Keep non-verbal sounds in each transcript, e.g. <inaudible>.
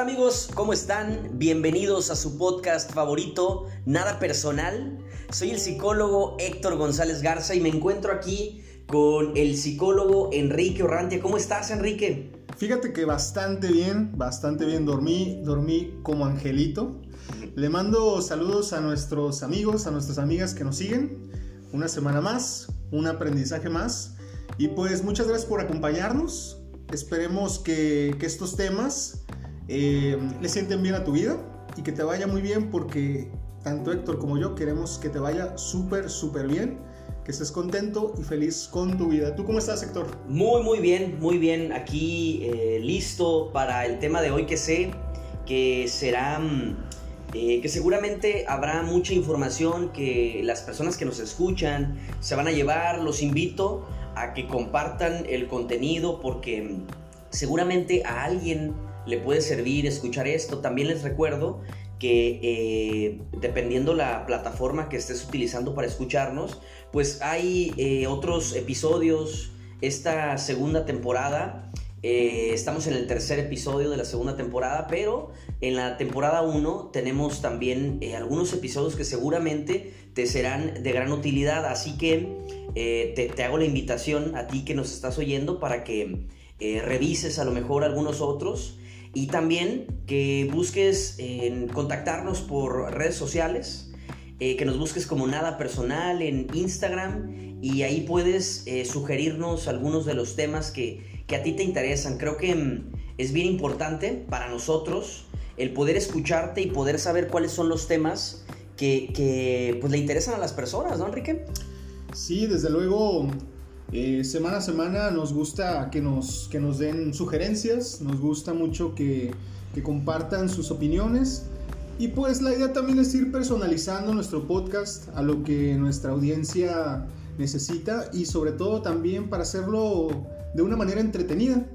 amigos? ¿Cómo están? Bienvenidos a su podcast favorito, Nada Personal. Soy el psicólogo Héctor González Garza y me encuentro aquí con el psicólogo Enrique Orrantia. ¿Cómo estás, Enrique? Fíjate que bastante bien, bastante bien. Dormí, dormí como angelito. Le mando saludos a nuestros amigos, a nuestras amigas que nos siguen. Una semana más, un aprendizaje más. Y pues muchas gracias por acompañarnos. Esperemos que estos temas eh, le sienten bien a tu vida y que te vaya muy bien porque tanto Héctor como yo queremos que te vaya súper, súper bien, que estés contento y feliz con tu vida. ¿Tú cómo estás, Héctor? Muy, muy bien, muy bien. Aquí eh, listo para el tema de hoy que sé que será... Eh, que seguramente habrá mucha información que las personas que nos escuchan se van a llevar. Los invito a que compartan el contenido porque seguramente a alguien le puede servir escuchar esto. También les recuerdo que eh, dependiendo la plataforma que estés utilizando para escucharnos, pues hay eh, otros episodios. Esta segunda temporada, eh, estamos en el tercer episodio de la segunda temporada, pero en la temporada 1 tenemos también algunos episodios que seguramente te serán de gran utilidad. Así que te, te hago la invitación a ti que nos estás oyendo para que revises a lo mejor algunos otros y también que busques en contactarnos por redes sociales, eh, que nos busques como nada personal en Instagram y ahí puedes eh, sugerirnos algunos de los temas que, que, a ti te interesan. Creo que mm, es bien importante para nosotros el poder escucharte y poder saber cuáles son los temas que, que pues, le interesan a las personas, ¿no, Enrique? Sí, desde luego eh, semana a semana nos gusta que nos, que nos den sugerencias, nos gusta mucho que, que compartan sus opiniones. Y pues la idea también es ir personalizando nuestro podcast a lo que nuestra audiencia necesita y sobre todo también para hacerlo de una manera entretenida.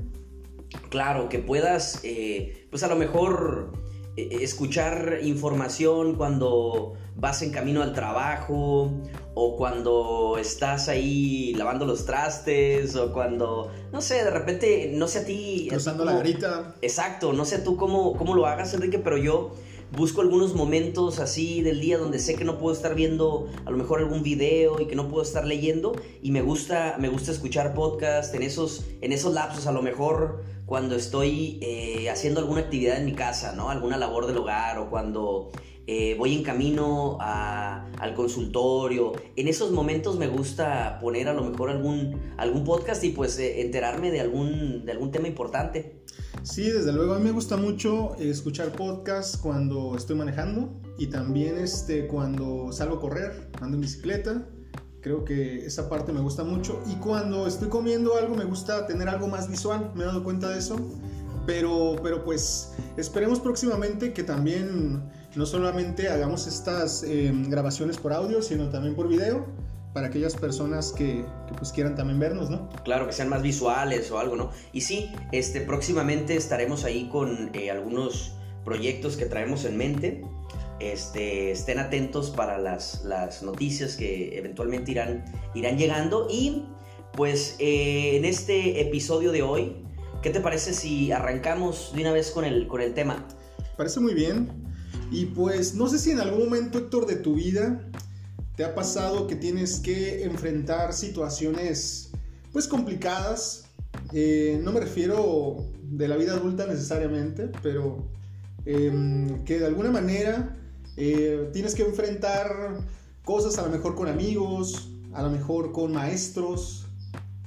Claro, que puedas, eh, pues a lo mejor eh, escuchar información cuando vas en camino al trabajo o cuando estás ahí lavando los trastes o cuando, no sé, de repente, no sé a ti... Cruzando la garita. Exacto, no sé tú cómo, cómo lo hagas, Enrique, pero yo busco algunos momentos así del día donde sé que no puedo estar viendo a lo mejor algún video y que no puedo estar leyendo y me gusta me gusta escuchar podcast en esos en esos lapsos a lo mejor cuando estoy eh, haciendo alguna actividad en mi casa no alguna labor del hogar o cuando eh, voy en camino al consultorio. En esos momentos me gusta poner a lo mejor algún, algún podcast y pues eh, enterarme de algún, de algún tema importante. Sí, desde luego, a mí me gusta mucho escuchar podcast cuando estoy manejando y también este, cuando salgo a correr, ando en bicicleta. Creo que esa parte me gusta mucho. Y cuando estoy comiendo algo, me gusta tener algo más visual. Me he dado cuenta de eso. Pero, pero pues esperemos próximamente que también no solamente hagamos estas eh, grabaciones por audio, sino también por video para aquellas personas que, pues quieran también vernos, ¿no? Claro, que sean más visuales o algo, ¿no? Y sí, este, próximamente estaremos ahí con eh, algunos proyectos que traemos en mente. Este, estén atentos para las, las noticias que eventualmente irán, irán llegando. Y pues eh, en este episodio de hoy, ¿qué te parece si arrancamos de una vez con el, con el tema? Parece muy bien. Y pues no sé si en algún momento, Héctor, de tu vida te ha pasado que tienes que enfrentar situaciones pues complicadas. Eh, no me refiero de la vida adulta necesariamente, pero em, que de alguna manera eh, tienes que enfrentar cosas a lo mejor con amigos, a lo mejor con maestros,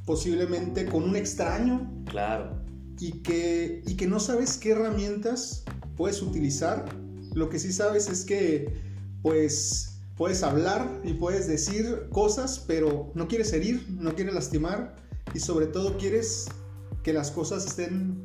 posiblemente con un extraño. Claro. Y que, y que no sabes qué herramientas puedes utilizar lo que sí sabes es que, pues, puedes hablar y puedes decir cosas, pero no quieres herir, no quieres lastimar y sobre todo quieres que las cosas estén,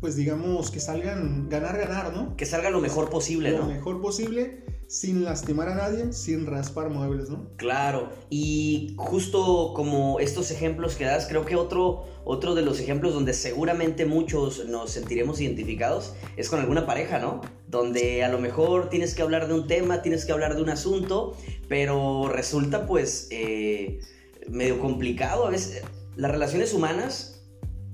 pues digamos, que salgan ganar, ganar, ¿no? Que salga lo mejor posible, ¿no? Lo mejor posible sin lastimar a nadie, sin raspar muebles, ¿no? Claro, y justo como estos ejemplos que das, creo que otro, otro de los ejemplos donde seguramente muchos nos sentiremos identificados es con alguna pareja, ¿no? Donde a lo mejor tienes que hablar de un tema, tienes que hablar de un asunto, pero resulta pues eh, medio complicado. A veces las relaciones humanas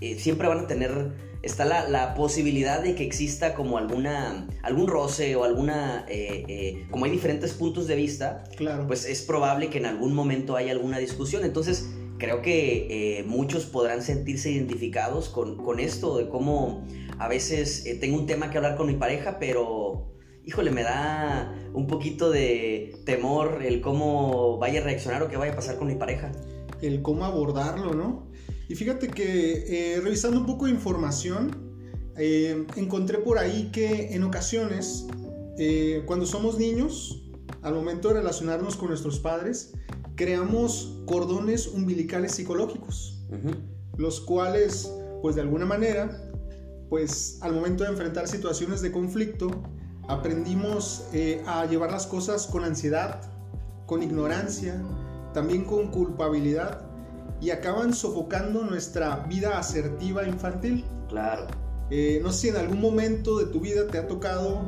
eh, siempre van a tener, está la, posibilidad de que exista como alguna, algún roce o alguna, eh, eh, como hay diferentes puntos de vista, claro. pues es probable que en algún momento haya alguna discusión. Entonces, creo que muchos podrán sentirse identificados con, con, esto, de cómo a veces tengo un tema que hablar con mi pareja, pero híjole, me da un poquito de temor el cómo vaya a reaccionar o qué vaya a pasar con mi pareja. El cómo abordarlo, ¿no? Y fíjate que eh, revisando un poco de información, eh, encontré por ahí que en ocasiones, eh, cuando somos niños, al momento de relacionarnos con nuestros padres, creamos cordones umbilicales psicológicos, los cuales, pues de alguna manera, pues al momento de enfrentar situaciones de conflicto, aprendimos a llevar las cosas con ansiedad, con ignorancia, también con culpabilidad y acaban sofocando nuestra vida asertiva infantil. Claro. Eh, no sé si en algún momento de tu vida te ha tocado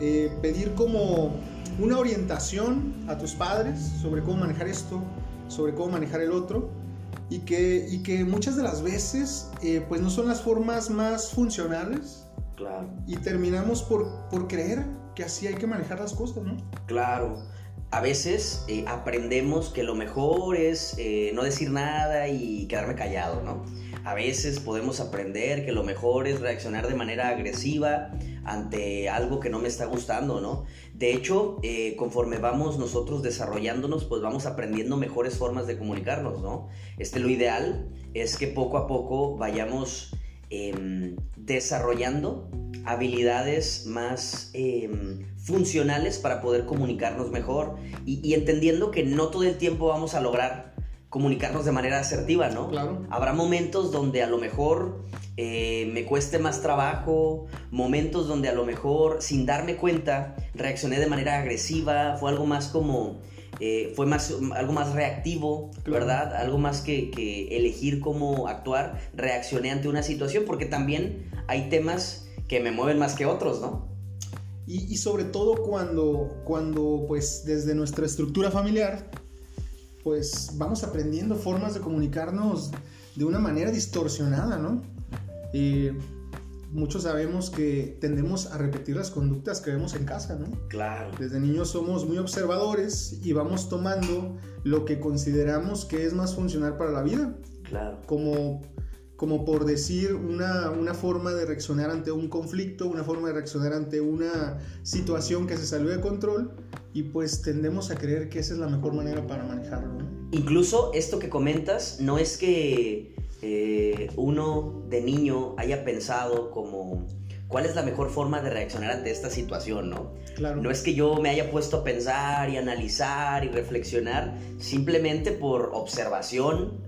eh, pedir como una orientación a tus padres sobre cómo manejar esto, sobre cómo manejar el otro, y que, y que muchas de las veces eh, pues no son las formas más funcionales. Claro. Y terminamos por, por creer que así hay que manejar las cosas, ¿no? Claro a veces eh, aprendemos que lo mejor es eh, no decir nada y quedarme callado, ¿no? A veces podemos aprender que lo mejor es reaccionar de manera agresiva ante algo que no me está gustando, ¿no? De hecho, eh, conforme vamos nosotros desarrollándonos, pues vamos aprendiendo mejores formas de comunicarnos, ¿no? Este, lo ideal es que poco a poco vayamos em, desarrollando habilidades más em, funcionales para poder comunicarnos mejor y, entendiendo que no todo el tiempo vamos a lograr comunicarnos de manera asertiva, ¿no? Claro. Habrá momentos donde a lo mejor eh, me cueste más trabajo, momentos donde a lo mejor sin darme cuenta reaccioné de manera agresiva, fue algo más como... Eh, fue más, algo más reactivo, ¿verdad? Algo más que, que elegir cómo actuar, reaccioné ante una situación, porque también hay temas que me mueven más que otros, ¿no? Y, sobre todo cuando, cuando, pues, desde nuestra estructura familiar, pues vamos aprendiendo formas de comunicarnos de una manera distorsionada, ¿no? Muchos sabemos que tendemos a repetir las conductas que vemos en casa, ¿no? Claro. Desde niños somos muy observadores y vamos tomando lo que consideramos que es más funcional para la vida. Claro. Como como por decir una, forma de reaccionar ante un conflicto, una forma de reaccionar ante una situación que se salió de control y pues tendemos a creer que esa es la mejor manera para manejarlo. Incluso esto que comentas no es que eh, uno de niño haya pensado como cuál es la mejor forma de reaccionar ante esta situación, ¿no? Claro. No es que yo me haya puesto a pensar y analizar y reflexionar simplemente por observación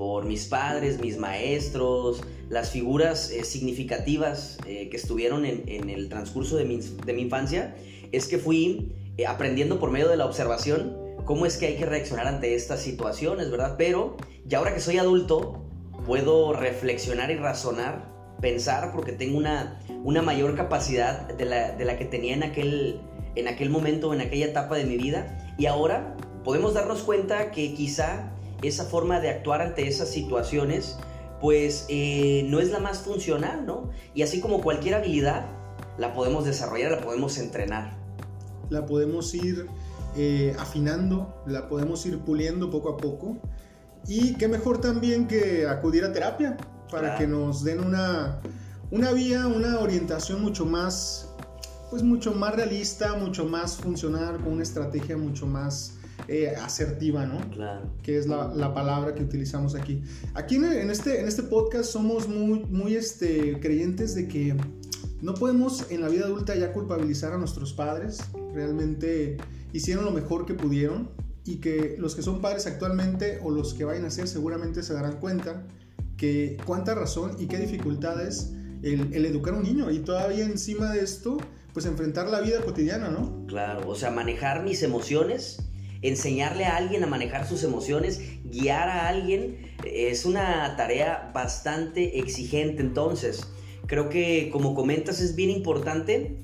por mis padres, mis maestros, las figuras eh, significativas eh, que estuvieron en, el transcurso de mi, infancia, es que fui eh, aprendiendo por medio de la observación cómo es que hay que reaccionar ante estas situaciones, ¿verdad? Pero ya ahora que soy adulto, puedo reflexionar y razonar, pensar, porque tengo una, una mayor capacidad de la, de la que tenía en aquel, en aquel momento, en aquella etapa de mi vida, y ahora podemos darnos cuenta que quizá esa forma de actuar ante esas situaciones, pues eh, no es la más funcional, ¿no? Y así como cualquier habilidad, la podemos desarrollar, la podemos entrenar. La podemos ir eh, afinando, la podemos ir puliendo poco a poco. Y qué mejor también que acudir a terapia para que nos den una, una vía, una orientación mucho más, pues mucho más realista, mucho más funcional, con una estrategia mucho más eh, asertiva, ¿no? Claro. Que es la, la, palabra que utilizamos aquí. Aquí en, este, en este podcast somos muy, muy este, creyentes de que no podemos en la vida adulta ya culpabilizar a nuestros padres. Realmente hicieron lo mejor que pudieron y que los que son padres actualmente o los que vayan a ser seguramente se darán cuenta que cuánta razón y qué dificultades el, el educar a un niño y todavía encima de esto pues enfrentar la vida cotidiana, ¿no? Claro, o sea, manejar mis emociones enseñarle a alguien a manejar sus emociones, guiar a alguien, es una tarea bastante exigente. Entonces, creo que como comentas es bien importante,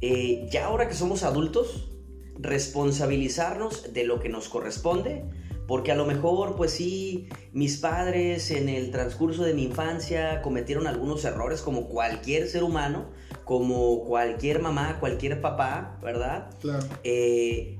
eh, ya ahora que somos adultos, responsabilizarnos de lo que nos corresponde Porque a lo mejor, pues sí, mis padres en el transcurso de mi infancia cometieron algunos errores como cualquier ser humano, como cualquier mamá, cualquier papá, ¿verdad? Claro. Eh,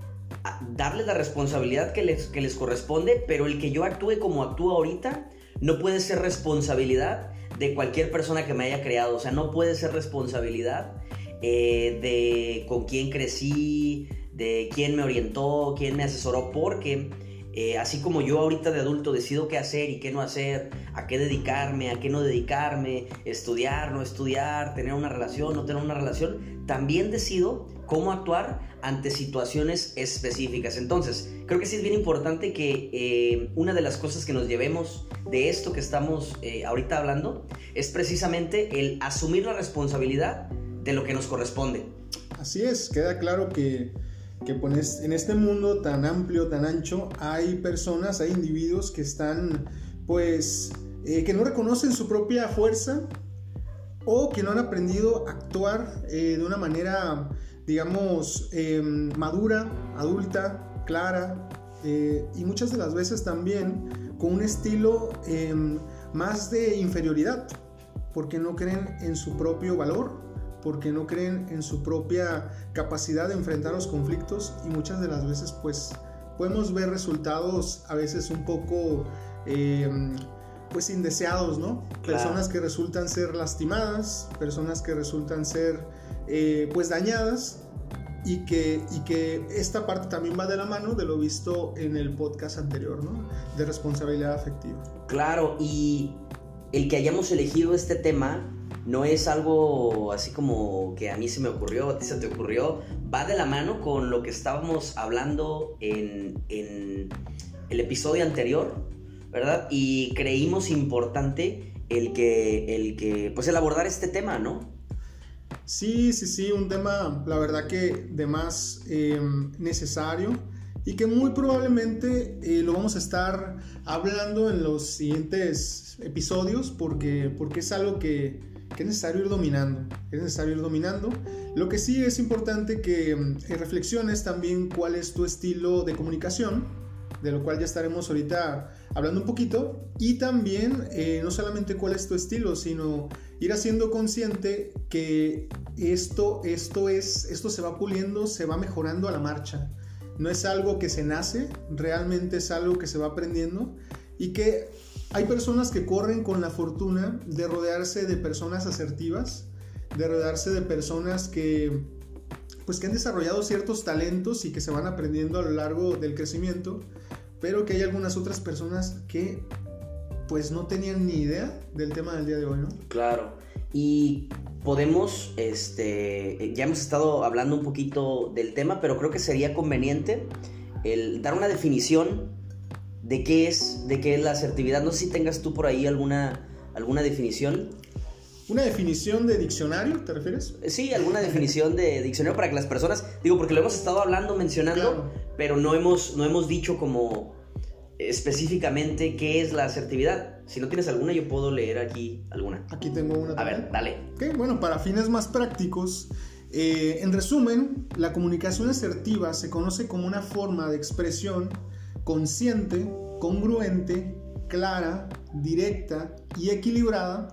darles la responsabilidad que les, que les corresponde, pero el que yo actúe como actúo ahorita no puede ser responsabilidad de cualquier persona que me haya creado. O sea, no puede ser responsabilidad eh, de con quién crecí, de quién me orientó, quién me asesoró, porque eh, así como yo ahorita de adulto decido qué hacer y qué no hacer, a qué dedicarme, a qué no dedicarme, estudiar, no estudiar, tener una relación, no tener una relación, también decido cómo actuar ante situaciones específicas. Entonces, creo que sí es bien importante que eh, una de las cosas que nos llevemos de esto que estamos eh, ahorita hablando es precisamente el asumir la responsabilidad de lo que nos corresponde. Así es, queda claro que, que pues, en este mundo tan amplio, tan ancho, hay personas, hay individuos que están, pues, eh, que no reconocen su propia fuerza o que no han aprendido a actuar de una manera digamos, em, madura, adulta, clara, eh, y muchas de las veces también con un estilo em, más de inferioridad, porque no creen en su propio valor, porque no creen en su propia capacidad de enfrentar los conflictos y muchas de las veces pues podemos ver resultados a veces un poco em, pues indeseados, ¿no? Personas que resultan ser lastimadas, personas que resultan ser eh, pues dañadas y que, y que esta parte también va de la mano de lo visto en el podcast anterior, ¿no? De responsabilidad afectiva. Claro, y el que hayamos elegido este tema no es algo así como que a mí se me ocurrió, a ti se te ocurrió, va de la mano con lo que estábamos hablando en, en el episodio anterior, ¿verdad? Y creímos importante el que, el que, pues el abordar este tema, ¿no? Sí, sí, sí, un tema, la verdad que de más em, necesario y que muy probablemente eh, lo vamos a estar hablando en los siguientes episodios porque, porque es algo que, que, es necesario ir dominando, es necesario ir dominando. Lo que sí es importante que em, reflexiones también cuál es tu estilo de comunicación, de lo cual ya estaremos ahorita hablando un poquito, y también eh, no solamente cuál es tu estilo, sino ir haciendo consciente que esto, esto, es, esto se va puliendo, se va mejorando a la marcha. No es algo que se nace, realmente es algo que se va aprendiendo y que hay personas que corren con la fortuna de rodearse de personas asertivas, de rodearse de personas que pues que han desarrollado ciertos talentos y que se van aprendiendo a lo largo del crecimiento, pero que hay algunas otras personas que pues no tenían ni idea del tema del día de hoy, ¿no? Claro. Y podemos, este, ya hemos estado hablando un poquito del tema, pero creo que sería conveniente el dar una definición de qué es, de qué es la asertividad. No sé si tengas tú por ahí alguna, alguna definición. ¿Una definición de diccionario, te refieres? Sí, alguna definición de diccionario para que las personas, digo, porque lo hemos estado hablando, mencionando, pero no hemos, no hemos dicho como específicamente qué es la asertividad. Si no tienes alguna, yo puedo leer aquí alguna. Aquí tengo una. A ver, dale. Ok, bueno, para fines más prácticos, eh, en resumen, la comunicación asertiva se conoce como una forma de expresión consciente, congruente, clara, directa y equilibrada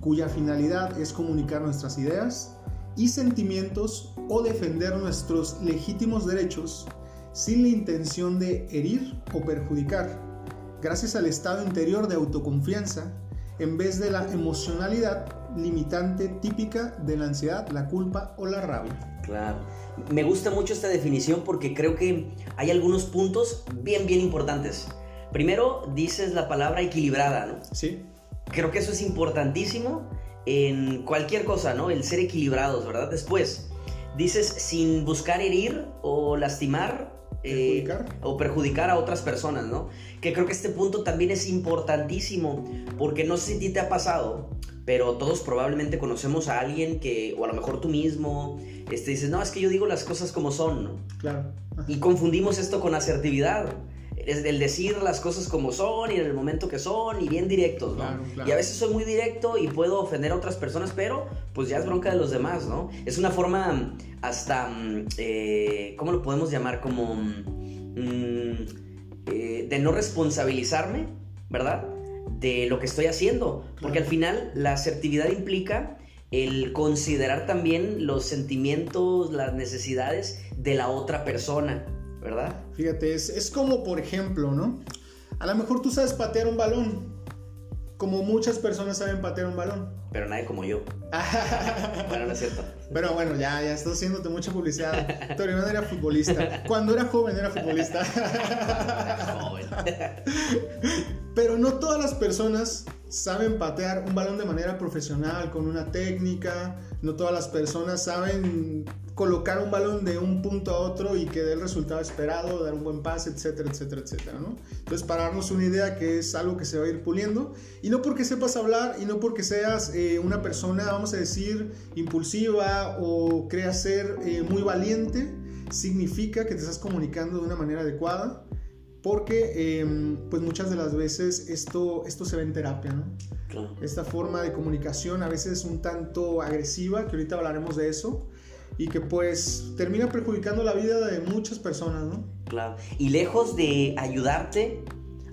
cuya finalidad es comunicar nuestras ideas y sentimientos o defender nuestros legítimos derechos sin la intención de herir o perjudicar, gracias al estado interior de autoconfianza, en vez de la emocionalidad limitante típica de la ansiedad, la culpa o la rabia. Claro. Me gusta mucho esta definición porque creo que hay algunos puntos bien, bien importantes. Primero, dices la palabra equilibrada, ¿no? Sí. Creo que eso es importantísimo en cualquier cosa, ¿no? El ser equilibrados, ¿verdad? Después, dices sin buscar herir o lastimar eh, o perjudicar a otras personas, ¿no? Que creo que este punto también es importantísimo, porque no sé si a ti te ha pasado, pero todos probablemente conocemos a alguien que, o a lo mejor tú mismo, este, dices, no, es que yo digo las cosas como son, ¿no? Claro. Y confundimos esto con asertividad el decir las cosas como son y en el momento que son y bien directos, ¿no? Y a veces soy muy directo y puedo ofender a otras personas, pero pues ya es bronca de los demás, ¿no? Es una forma hasta, mm, eh, ¿cómo lo podemos llamar? Como... Mm, eh, de no responsabilizarme, ¿verdad? De lo que estoy haciendo. Porque al final la asertividad implica el considerar también los sentimientos, las necesidades de la otra persona, ¿verdad? Fíjate, es, es como por ejemplo, ¿no? A lo mejor tú sabes patear un balón, como muchas personas saben patear un balón. Pero nadie como yo. <laughs> bueno, no es cierto. Pero bueno, ya, ya estás haciéndote mucha publicidad. Tu hermano era futbolista. Cuando era joven era futbolista. joven. <laughs> Pero no todas las personas saben patear un balón de manera profesional, con una técnica. No todas las personas saben colocar un balón de un punto a otro y que dé el resultado esperado, dar un buen pase, etcétera, etcétera, etcétera, ¿no? Entonces, para darnos una idea que es algo que se va a ir puliendo, y no porque sepas hablar y no porque seas eh, una persona, vamos a decir, impulsiva o creas ser eh, muy valiente, significa que te estás comunicando de una manera adecuada, porque em, pues muchas de las veces esto, esto se ve en terapia, ¿no? Esta forma de comunicación a veces es un tanto agresiva, que ahorita hablaremos de eso, y que pues termina perjudicando la vida de muchas personas, ¿no? Claro. Y lejos de ayudarte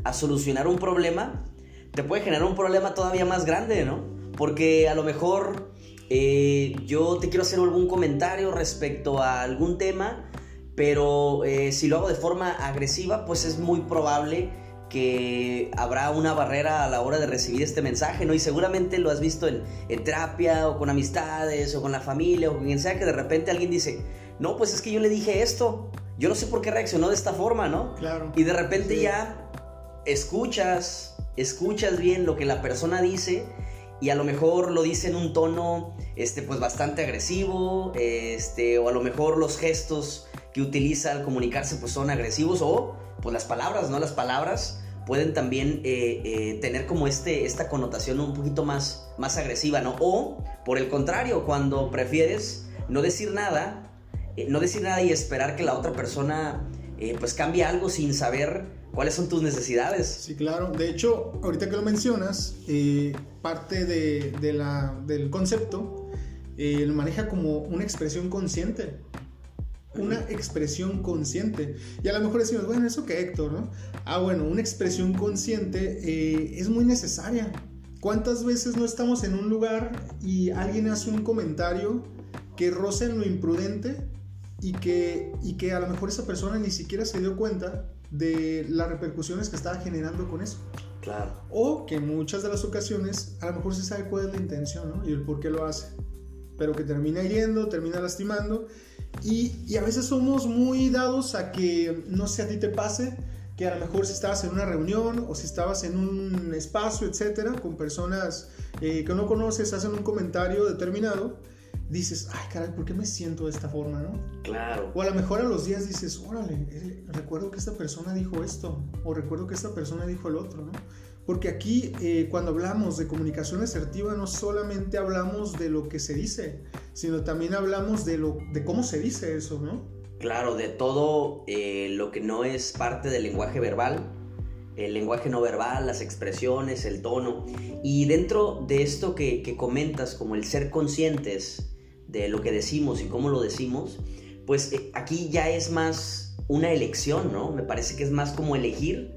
a solucionar un problema, te puede generar un problema todavía más grande, ¿no? Porque a lo mejor eh, yo te quiero hacer algún comentario respecto a algún tema, pero eh, si lo hago de forma agresiva, pues es muy probable que habrá una barrera a la hora de recibir este mensaje, ¿no? Y seguramente lo has visto en, terapia o con amistades o con la familia o con quien sea que de repente alguien dice, no, pues es que yo le dije esto, yo no sé por qué reaccionó de esta forma, ¿no? Claro. Y de repente ya escuchas, escuchas bien lo que la persona dice y a lo mejor lo dice en un tono, este, pues bastante agresivo, este, o a lo mejor los gestos que utiliza al comunicarse pues son agresivos o pues las palabras, ¿no? Las palabras pueden también eh, eh, tener como este, esta connotación un poquito más, más agresiva, ¿no? O, por el contrario, cuando prefieres no decir nada, eh, no decir nada y esperar que la otra persona pues cambie algo sin saber cuáles son tus necesidades. Sí, claro. De hecho, ahorita que lo mencionas, parte de, del concepto lo maneja como una expresión consciente una expresión consciente. Y a lo mejor decimos, bueno, eso que Héctor, ¿no? Ah, bueno, una expresión consciente eh, es muy necesaria. ¿Cuántas veces no estamos en un lugar y alguien hace un comentario que roza en lo imprudente y que, y que a lo mejor esa persona ni siquiera se dio cuenta de las repercusiones que estaba generando con eso? Claro. O que en muchas de las ocasiones a lo mejor se sabe cuál es la intención ¿no? y el por qué lo hace. Pero que termina hiriendo, termina lastimando y, a veces somos muy dados a que, no sé, a ti te pase, que a lo mejor si estabas en una reunión o si estabas en un espacio, etcétera, con personas eh, que no conoces, hacen un comentario determinado, dices, ay, caray, ¿por qué me siento de esta forma, no? Claro. O a lo mejor a los días dices, órale, eh, recuerdo que esta persona dijo esto, o recuerdo que esta persona dijo el otro, ¿no? Porque aquí, eh, cuando hablamos de comunicación asertiva, no solamente hablamos de lo que se dice, sino también hablamos de, lo, de cómo se dice eso, ¿no? Claro, de todo eh, lo que no es parte del lenguaje verbal, el lenguaje no verbal, las expresiones, el tono. Y dentro de esto que, comentas, como el ser conscientes de lo que decimos y cómo lo decimos, pues eh, aquí ya es más una elección, ¿no? Me parece que es más como elegir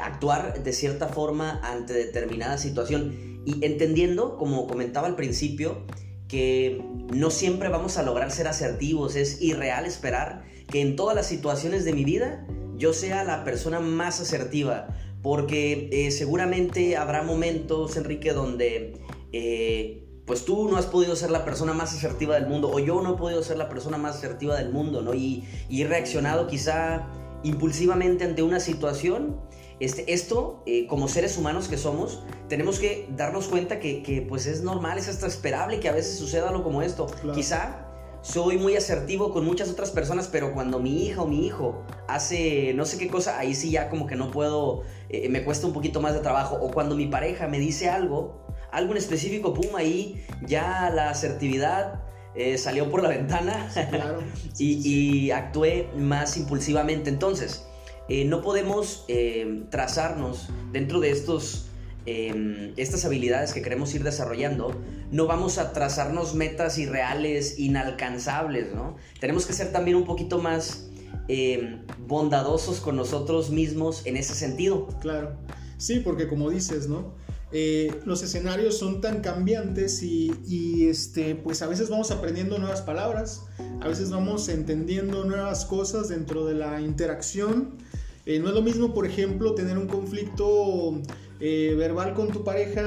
actuar de cierta forma ante determinada situación y entendiendo, como comentaba al principio, que no siempre vamos a lograr ser asertivos, es irreal esperar que en todas las situaciones de mi vida yo sea la persona más asertiva, porque eh, seguramente habrá momentos, Enrique, donde eh, pues tú no has podido ser la persona más asertiva del mundo, o yo no he podido ser la persona más asertiva del mundo, ¿no? Y, y he reaccionado quizá impulsivamente ante una situación este, esto, eh, como seres humanos que somos, tenemos que darnos cuenta que, pues es normal, es hasta esperable que a veces suceda algo como esto. Quizá soy muy asertivo con muchas otras personas, pero cuando mi hija o mi hijo hace no sé qué cosa, ahí sí ya como que no puedo, eh, me cuesta un poquito más de trabajo. O cuando mi pareja me dice algo, algo en específico, pum, ahí ya la asertividad eh, salió por la ventana <laughs> y actué más impulsivamente. Entonces, eh, no podemos eh, trazarnos dentro de estos, em, estas habilidades que queremos ir desarrollando, no vamos a trazarnos metas irreales, inalcanzables, ¿no? Tenemos que ser también un poquito más eh, bondadosos con nosotros mismos en ese sentido. Claro, sí, porque como dices, ¿no? Eh, los escenarios son tan cambiantes y, este, pues a veces vamos aprendiendo nuevas palabras, a veces vamos entendiendo nuevas cosas dentro de la interacción. Eh, no es lo mismo, por ejemplo, tener un conflicto eh, verbal con tu pareja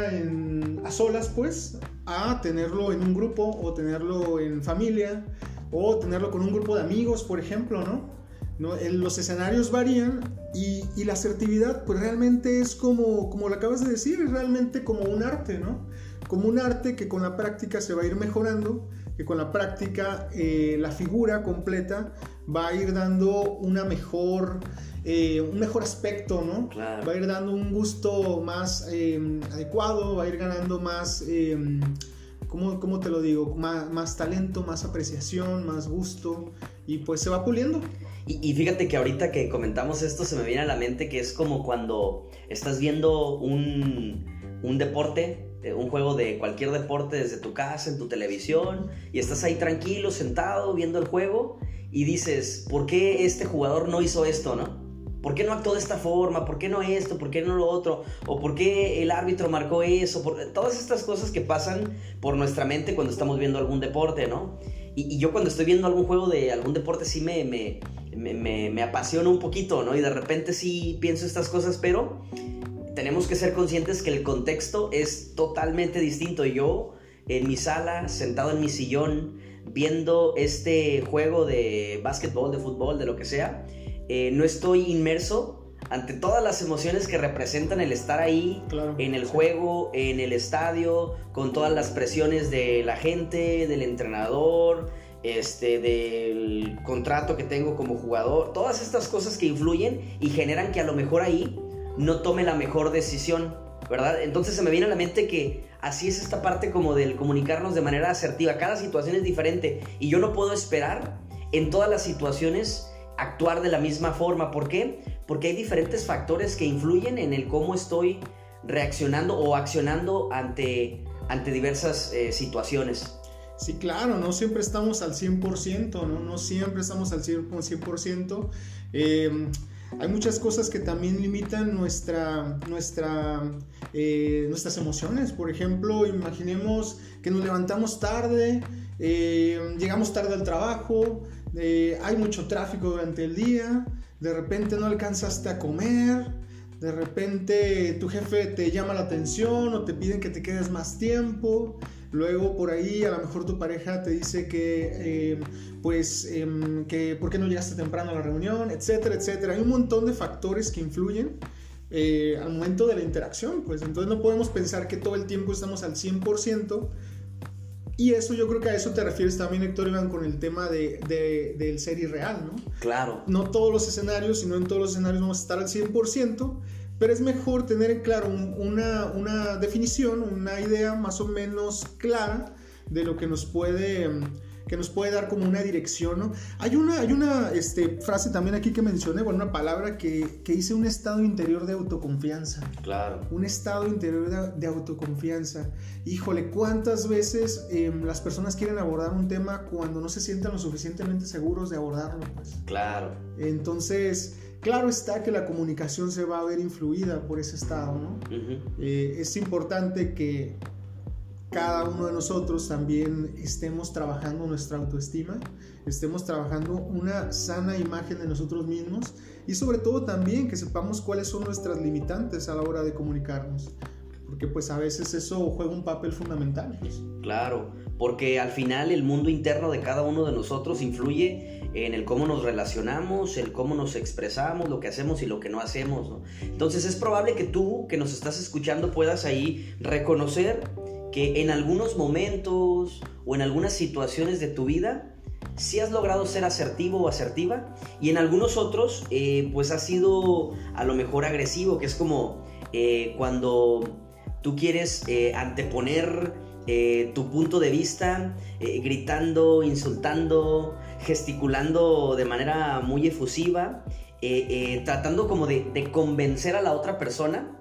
a solas, pues, a tenerlo en un grupo o tenerlo en familia o tenerlo con un grupo de amigos, por ejemplo, ¿no? los escenarios varían y, la asertividad pues realmente es como, como lo acabas de decir, es realmente como un arte, ¿no? Como un arte que con la práctica se va a ir mejorando, que con la práctica eh, la figura completa va a ir dando una mejor, eh, un mejor aspecto, ¿no? Va a ir dando un gusto más eh, adecuado, va a ir ganando más... ¿Cómo, ¿Cómo, te lo digo? Más, más talento, más apreciación, más gusto y pues se va puliendo. Y, fíjate que ahorita que comentamos esto se me viene a la mente que es como cuando estás viendo un, un deporte, eh, un juego de cualquier deporte desde tu casa, en tu televisión, y estás ahí tranquilo, sentado, viendo el juego, y dices, ¿por qué este jugador no hizo esto, no? ¿Por qué no actuó de esta forma? ¿Por qué no esto? ¿Por qué no lo otro? ¿O por qué el árbitro marcó eso? Por... Todas estas cosas que pasan por nuestra mente cuando estamos viendo algún deporte, ¿no? Y, yo cuando estoy viendo algún juego de algún deporte sí me, me, me, apasiona un poquito, ¿no? Y de repente sí pienso estas cosas, pero tenemos que ser conscientes que el contexto es totalmente distinto. Yo en mi sala, sentado en mi sillón, viendo este juego de básquetbol, de fútbol, de lo que sea, eh, no estoy inmerso ante todas las emociones que representan el estar ahí, en el juego, en el estadio, con todas las presiones de la gente, del entrenador, este, del contrato que tengo como jugador, todas estas cosas que influyen y generan que a lo mejor ahí no tome la mejor decisión, ¿verdad? Entonces se me viene a la mente que así es esta parte como del comunicarnos de manera asertiva, cada situación es diferente y yo no puedo esperar en todas las situaciones actuar de la misma forma, ¿por qué? Porque hay diferentes factores que influyen en el cómo estoy reaccionando o accionando ante, ante diversas eh, situaciones. Sí, claro, no siempre estamos al 100%, ¿no? No siempre estamos al 100%. Eh, hay muchas cosas que también limitan nuestra, nuestra, eh, nuestras emociones. Por ejemplo, imaginemos que nos levantamos tarde, llegamos tarde al trabajo, hay mucho tráfico durante el día, de repente no alcanzaste a comer, de repente tu jefe te llama la atención o te piden que te quedes más tiempo, luego por ahí a lo mejor tu pareja te dice que, eh, pues, em, que por qué no llegaste temprano a la reunión, etcétera, etcétera. Hay un montón de factores que influyen. Eh, al momento de la interacción, pues entonces no podemos pensar que todo el tiempo estamos al 100%, y eso yo creo que a eso te refieres también, Héctor Iván, con el tema de, del ser irreal, ¿no? Claro. No todos los escenarios, sino en todos los escenarios vamos a estar al 100%, pero es mejor tener en claro una, una definición, una idea más o menos clara de lo que nos puede que nos puede dar como una dirección, ¿no? Hay una, hay una este, frase también aquí que mencioné, bueno, una palabra que, que dice un estado interior de autoconfianza. Claro. Un estado interior de, autoconfianza. Híjole, ¿cuántas veces em, las personas quieren abordar un tema cuando no se sienten lo suficientemente seguros de abordarlo? Pues? Claro. Entonces, claro está que la comunicación se va a ver influida por ese estado, ¿no? Eh, es importante que cada uno de nosotros también estemos trabajando nuestra autoestima, estemos trabajando una sana imagen de nosotros mismos y sobre todo también que sepamos cuáles son nuestras limitantes a la hora de comunicarnos, porque pues a veces eso juega un papel fundamental. Claro, porque al final el mundo interno de cada uno de nosotros influye en el cómo nos relacionamos, el cómo nos expresamos, lo que hacemos y lo que no hacemos. Entonces es probable que tú que nos estás escuchando puedas ahí reconocer que en algunos momentos o en algunas situaciones de tu vida sí has logrado ser asertivo o asertiva y en algunos otros eh, pues has sido a lo mejor agresivo, que es como eh, cuando tú quieres eh, anteponer tu punto de vista gritando, insultando, gesticulando de manera muy efusiva, tratando como de, de convencer a la otra persona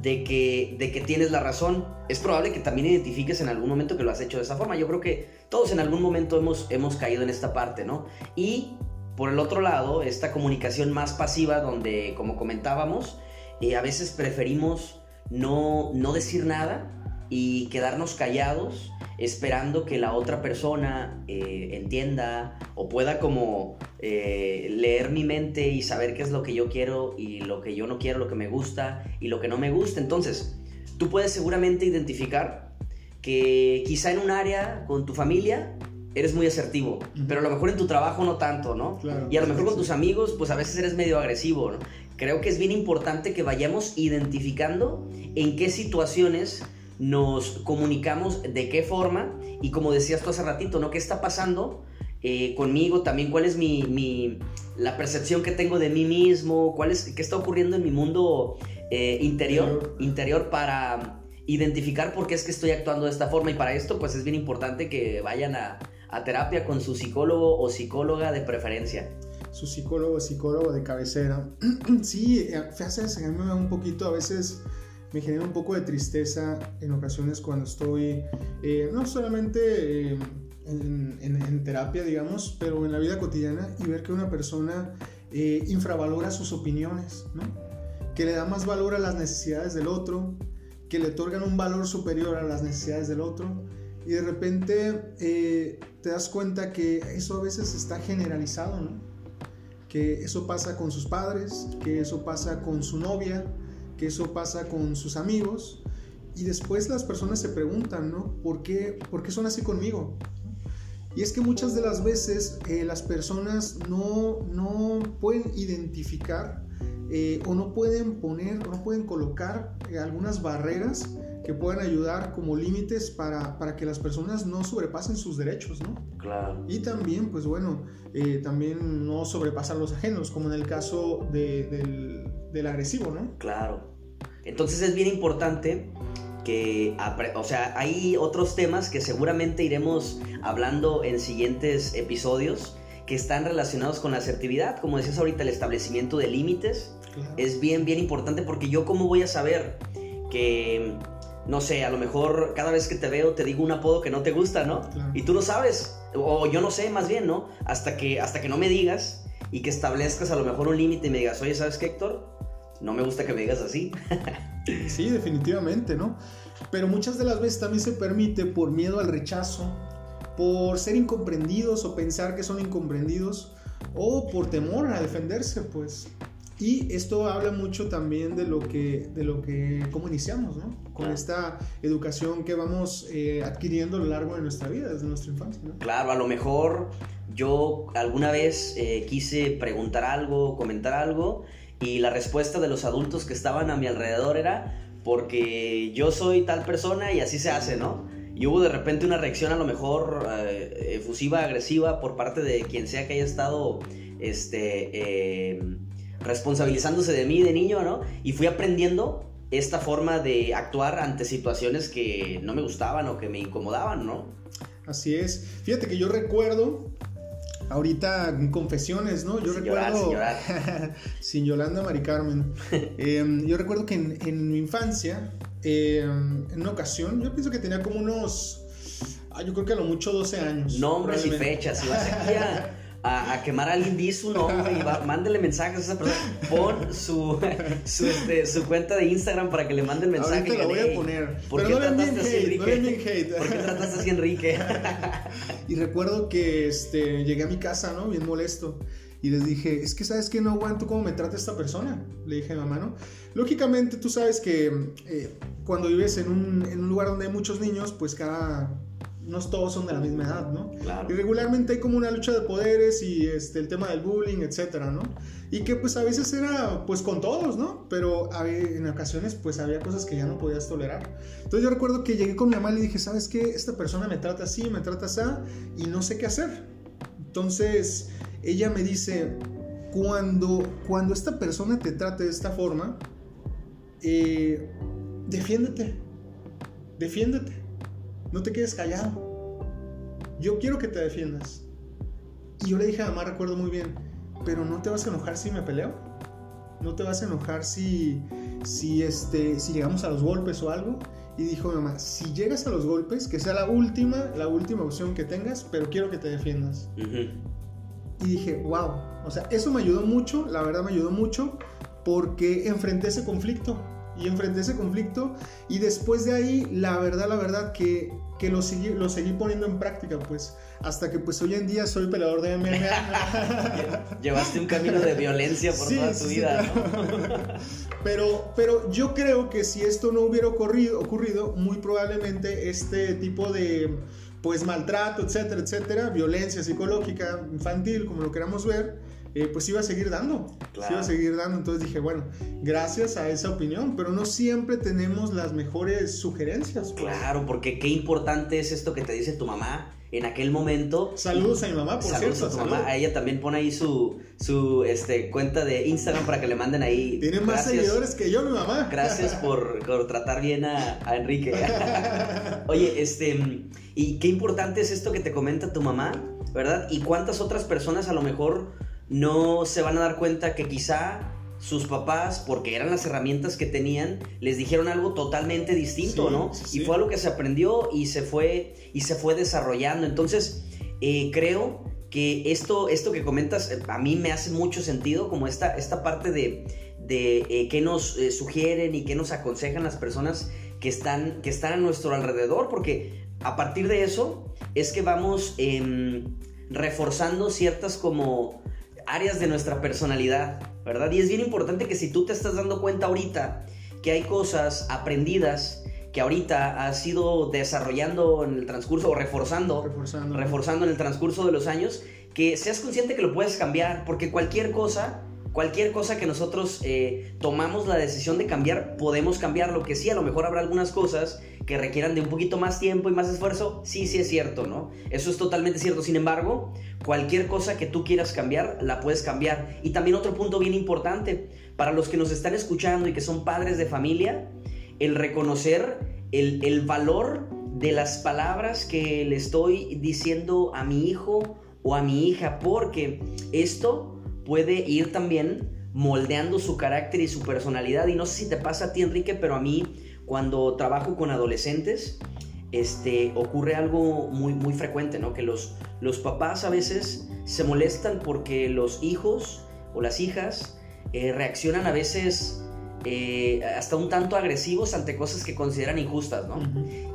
De que, de que tienes la razón. Es probable que también identifiques en algún momento que lo has hecho de esa forma. Yo creo que todos en algún momento hemos, hemos caído en esta parte, ¿no? Y por el otro lado, esta comunicación más pasiva donde, como comentábamos, eh, a veces preferimos no, no decir nada y quedarnos callados esperando que la otra persona eh, entienda o pueda como eh, leer mi mente y saber qué es lo que yo quiero y lo que yo no quiero, lo que me gusta y lo que no me gusta. Entonces, tú puedes seguramente identificar que quizá en un área con tu familia eres muy asertivo, pero a lo mejor en tu trabajo no tanto, ¿no? y a lo mejor con tus amigos, pues a veces eres medio agresivo, ¿no? Creo que es bien importante que vayamos identificando en qué situaciones nos comunicamos, de qué forma y como decías tú hace ratito, ¿no? ¿Qué está pasando eh, conmigo? También cuál es mi, la percepción que tengo de mí mismo, cuál es, qué está ocurriendo en mi mundo eh, interior, interior para identificar por qué es que estoy actuando de esta forma y para esto pues es bien importante que vayan a, a terapia con su psicólogo o psicóloga de preferencia su psicólogo psicólogo de cabecera. <clears throat> sí, hace eh, a mí me da un poquito, a veces me genera un poco de tristeza en ocasiones cuando estoy, eh, no solamente eh, en, en, terapia, digamos, pero en la vida cotidiana y ver que una persona infravalora sus opiniones, ¿no? que le da más valor a las necesidades del otro, que le otorgan un valor superior a las necesidades del otro y de repente te das cuenta que eso a veces está generalizado, ¿no? que eso pasa con sus padres, que eso pasa con su novia, que eso pasa con sus amigos. Y después las personas se preguntan, ¿no? ¿Por qué, por qué son así conmigo? Y es que muchas de las veces eh, las personas no, no pueden identificar eh, o no pueden poner o no pueden colocar eh, algunas barreras que puedan ayudar como límites para, para, que las personas no sobrepasen sus derechos, ¿no? Claro. Y también, pues bueno, también no sobrepasar los ajenos, como en el caso del, del, agresivo, ¿no? Claro. Entonces es bien importante que, o sea, hay otros temas que seguramente iremos hablando en siguientes episodios que están relacionados con la asertividad, como decías ahorita, el establecimiento de límites. Es bien, bien importante porque yo cómo voy a saber que no sé, a lo mejor cada vez que te veo te digo un apodo que no te gusta, ¿no? Y tú no sabes, o yo no sé más bien, ¿no? Hasta que, hasta que no me digas y que establezcas a lo mejor un límite y me digas, oye, ¿sabes qué, Héctor? No me gusta que me digas así. <laughs> sí, definitivamente, ¿no? Pero muchas de las veces también se permite por miedo al rechazo, por ser incomprendidos o pensar que son incomprendidos, o por temor a defenderse, pues. Y esto habla mucho también de lo que, de lo que, cómo iniciamos, ¿no? Con esta educación que vamos eh, adquiriendo a lo largo de nuestra vida, desde nuestra infancia, ¿no? Claro, a lo mejor yo alguna vez eh, quise preguntar algo, comentar algo, y la respuesta de los adultos que estaban a mi alrededor era porque yo soy tal persona y así se hace, ¿no? Y hubo de repente una reacción a lo mejor eh, efusiva, agresiva por parte de quien sea que haya estado, este responsabilizándose de mí de niño, ¿no? Y fui aprendiendo esta forma de actuar ante situaciones que no me gustaban o que me incomodaban, ¿no? Así es. Fíjate que yo recuerdo, ahorita en confesiones, ¿no? Yo recuerdo. Llorar, sin, llorar. <laughs> sin Yolanda Mari Carmen. <laughs> Em, yo recuerdo que en, mi infancia, em, en una ocasión, yo pienso que tenía como unos. Ah, yo creo que a lo mucho 12 años. Nombres y fechas. <laughs> a a, quemar a alguien, di su nombre y va, mándele mensajes a esa persona. Pon su, <laughs> su, este, su, cuenta de Instagram para que le mande el mensaje. Ahorita lo voy a poner. ¿Por Pero qué no trataste así, Enrique? No hate. <laughs> ¿Por qué trataste así, Enrique? <laughs> y recuerdo que este, llegué a mi casa, ¿no? Bien molesto. Y les dije, es que sabes que no aguanto cómo me trata esta persona. Le dije a mi mamá, ¿no? Lógicamente tú sabes que eh, cuando vives en un, en un lugar donde hay muchos niños, pues cada no todos son de la misma edad, ¿no? Claro. Y regularmente hay como una lucha de poderes y este, el tema del bullying, etcétera, ¿no? Y que pues a veces era pues con todos, ¿no? Pero en ocasiones pues había cosas que ya no podías tolerar. Entonces yo recuerdo que llegué con mi mamá y le dije, ¿sabes qué? Esta persona me trata así, me trata así y no sé qué hacer. Entonces ella me dice, cuando, cuando esta persona te trate de esta forma, eh, defiéndete, defiéndete no te quedes callado. Yo quiero que te defiendas. Y yo le dije a mamá, recuerdo muy bien, pero no te vas a enojar si me peleo. No te vas a enojar si, si, este, si llegamos a los golpes o algo. Y dijo mamá, si llegas a los golpes, que sea la última, la última opción que tengas, pero quiero que te defiendas. Y dije, wow, O sea, eso me ayudó mucho, la verdad me ayudó mucho, porque enfrenté ese conflicto. Y enfrenté ese conflicto y después de ahí, la verdad, la verdad que, que lo, seguí, lo seguí poniendo en práctica, pues, hasta que pues hoy en día soy peleador de MMA. <laughs> Llevaste un camino de violencia por toda tu vida, pero, pero yo creo que si esto no hubiera ocurrido, ocurrido, muy probablemente este tipo de pues maltrato, etcétera, etcétera, violencia psicológica, infantil, como lo queramos ver, eh, pues iba a seguir dando. Iba a seguir dando. Entonces dije, bueno, gracias a esa opinión, pero no siempre tenemos las mejores sugerencias. Pues. Claro, porque qué importante es esto que te dice tu mamá en aquel momento. Saludos a mi mamá, por saludos cierto. A tu mamá. A ella también pone ahí su, su este, cuenta de Instagram para que le manden ahí. Tiene más seguidores que yo, mi mamá. Gracias por, tratar bien a, a Enrique. <laughs> Oye, este, y qué importante es esto que te comenta tu mamá, ¿verdad? Y cuántas otras personas a lo mejor no se van a dar cuenta que quizá sus papás, porque eran las herramientas que tenían, les dijeron algo totalmente distinto, ¿no? Y fue algo que se aprendió y se fue, y se fue desarrollando. Entonces, eh, creo que esto, esto que comentas eh, a mí me hace mucho sentido, como esta, esta parte de, de eh, qué nos sugieren y qué nos aconsejan las personas que están, que están a nuestro alrededor, porque a partir de eso es que vamos em, reforzando ciertas como áreas de nuestra personalidad, ¿verdad? Y es bien importante que si tú te estás dando cuenta ahorita que hay cosas aprendidas que ahorita has ido desarrollando en el transcurso o reforzando, reforzando, reforzando en el transcurso de los años, que seas consciente que lo puedes cambiar, porque cualquier cosa cualquier cosa que nosotros eh, tomamos la decisión de cambiar, podemos cambiar. Lo que sí, a lo mejor habrá algunas cosas que requieran de un poquito más tiempo y más esfuerzo. Sí, sí es cierto, ¿no? Eso es totalmente cierto. Sin embargo, cualquier cosa que tú quieras cambiar, la puedes cambiar. Y también otro punto bien importante, para los que nos están escuchando y que son padres de familia, el reconocer el, el valor de las palabras que le estoy diciendo a mi hijo o a mi hija, porque esto puede ir también moldeando su carácter y su personalidad. Y no sé si te pasa a ti, Enrique, pero a mí, cuando trabajo con adolescentes, este, ocurre algo muy, muy frecuente, ¿no? Que los, los papás a veces se molestan porque los hijos o las hijas eh, reaccionan a veces eh, hasta un tanto agresivos ante cosas que consideran injustas, ¿no?